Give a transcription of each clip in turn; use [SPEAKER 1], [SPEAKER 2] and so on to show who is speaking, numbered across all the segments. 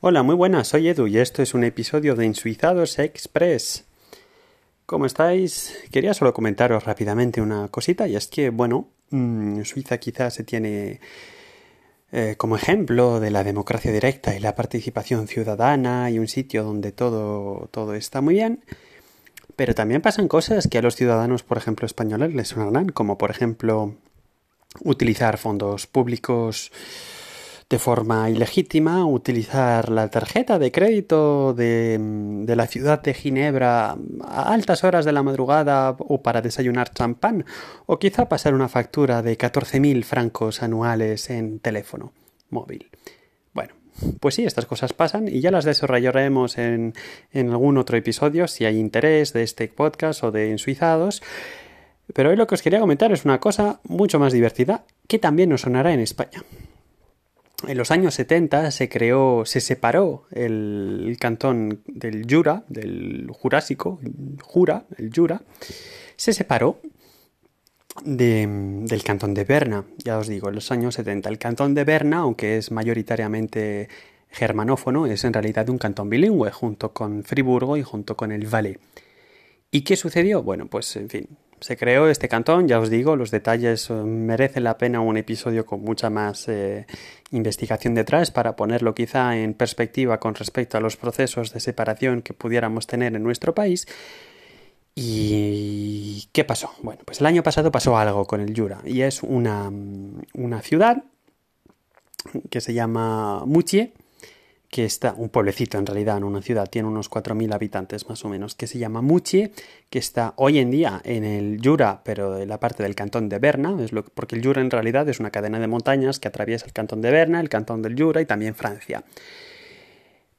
[SPEAKER 1] Hola, muy buenas, soy Edu y esto es un episodio de Insuizados Express. ¿Cómo estáis? Quería solo comentaros rápidamente una cosita y es que, bueno, mm, Suiza quizás se tiene eh, como ejemplo de la democracia directa y la participación ciudadana y un sitio donde todo, todo está muy bien. Pero también pasan cosas que a los ciudadanos, por ejemplo, españoles les sonarán, como por ejemplo utilizar fondos públicos de forma ilegítima, utilizar la tarjeta de crédito de, de, la ciudad de Ginebra a altas horas de la madrugada o para desayunar champán, o quizá pasar una factura de 14.000 francos anuales en teléfono móvil. Bueno, pues sí, estas cosas pasan y ya las desarrollaremos en, en algún otro episodio si hay interés de este podcast o de Ensuizados. Pero hoy lo que os quería comentar es una cosa mucho más divertida que también nos sonará en España. En los años 70 se creó, se separó el, cantón del Jura, del Jurásico, Jura, el Jura, se separó del cantón de Berna, ya os digo, en los años 70. El cantón de Berna, aunque es mayoritariamente germanófono, es en realidad un cantón bilingüe, junto con Friburgo y junto con el Valais. ¿Y qué sucedió? Bueno, pues en fin, se creó este cantón, ya os digo, los detalles eh, merecen la pena un episodio con mucha más eh, investigación detrás para ponerlo quizá en perspectiva con respecto a los procesos de separación que pudiéramos tener en nuestro país. ¿Y qué pasó? Bueno, pues el año pasado pasó algo con el Jura y es una, una ciudad que se llama Muchie que está, un pueblecito en realidad, en una ciudad, tiene unos 4.000 habitantes más o menos, que se llama Muchie, que está hoy en día en el Jura, pero en la parte del cantón de Berna, es lo, porque el Jura en realidad es una cadena de montañas que atraviesa el cantón de Berna, el cantón del Jura y también Francia.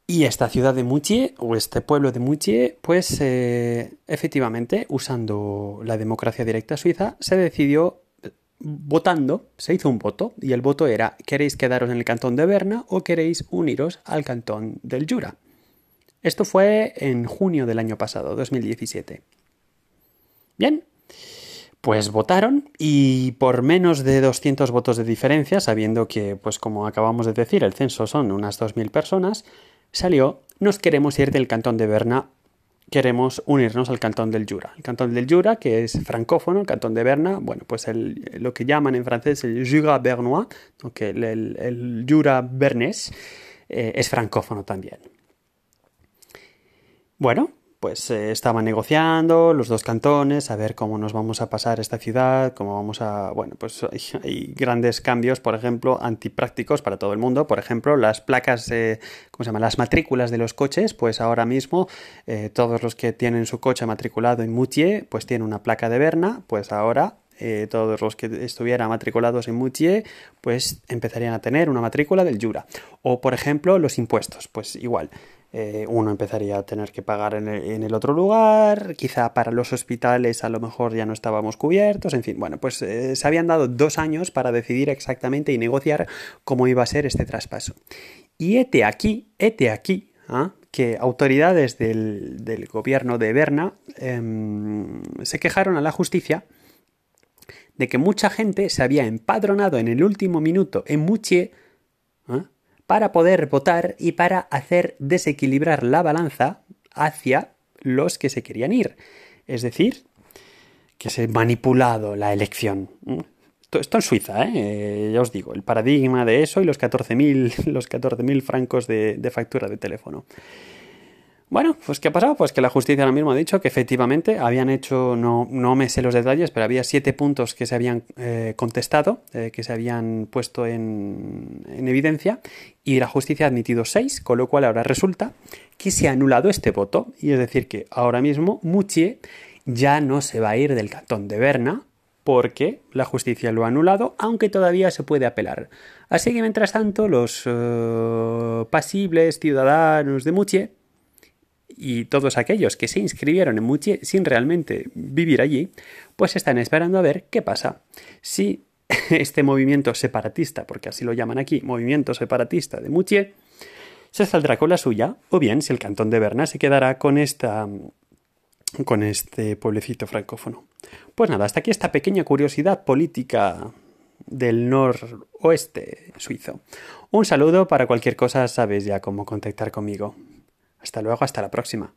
[SPEAKER 1] Y esta ciudad de Muchie, o este pueblo de Muchie, pues eh, efectivamente, usando la democracia directa suiza, se decidió votando, se hizo un voto y el voto era ¿queréis quedaros en el cantón de Berna o queréis uniros al cantón del Jura? Esto fue en junio del año pasado, 2017. Bien, pues votaron y por menos de 200 votos de diferencia, sabiendo que, pues como acabamos de decir, el censo son unas 2.000 personas, salió nos queremos ir del cantón de Berna queremos unirnos al cantón del Jura. El cantón del Jura, que es francófono, el cantón de Berna, bueno, pues lo que llaman en francés el Jura bernois, el, el, Jura bernés, eh, es francófono también. Bueno, pues eh, estaban negociando los dos cantones, a ver cómo nos vamos a pasar esta ciudad, cómo vamos a... Bueno, pues hay, grandes cambios, por ejemplo, antiprácticos para todo el mundo. Por ejemplo, las placas, eh, ¿cómo se llama? Las matrículas de los coches, pues ahora mismo eh, todos los que tienen su coche matriculado en Moutier, pues tienen una placa de Berna, pues ahora todos los que estuvieran matriculados en Moutier, pues empezarían a tener una matrícula del Jura. O, por ejemplo, los impuestos, pues igual. Eh, uno empezaría a tener que pagar en el, otro lugar, quizá para los hospitales a lo mejor ya no estábamos cubiertos, en fin, bueno, pues eh, se habían dado dos años para decidir exactamente y negociar cómo iba a ser este traspaso. Y este aquí, este aquí, ¿ah? que autoridades del, gobierno de Berna em, se quejaron a la justicia de que mucha gente se había empadronado en el último minuto en Muchie para poder votar y para hacer desequilibrar la balanza hacia los que se querían ir. Es decir, que se ha manipulado la elección. Esto, en Suiza, ¿eh? ¿eh? ya os digo, el paradigma de eso y los 14.000 los 14 francos de factura de teléfono. Bueno, pues ¿qué ha pasado? Pues que la justicia ahora mismo ha dicho que efectivamente habían hecho, no, no me sé los detalles, pero había siete puntos que se habían eh, contestado, eh, que se habían puesto en, en, evidencia, y la justicia ha admitido seis, con lo cual ahora resulta que se ha anulado este voto, y es decir que ahora mismo Muchie ya no se va a ir del cantón de Berna, porque la justicia lo ha anulado, aunque todavía se puede apelar. Así que mientras tanto, los uh, pasibles ciudadanos de Muchie y todos aquellos que se inscribieron en Muchie sin realmente vivir allí, pues están esperando a ver qué pasa. Si este movimiento separatista, porque así lo llaman aquí, movimiento separatista de Muchie, se saldrá con la suya, o bien si el cantón de Berna se quedará con esta con este pueblecito francófono. Pues nada, hasta aquí esta pequeña curiosidad política del noroeste suizo. Un saludo para cualquier cosa, sabes ya cómo contactar conmigo. Hasta luego, hasta la próxima.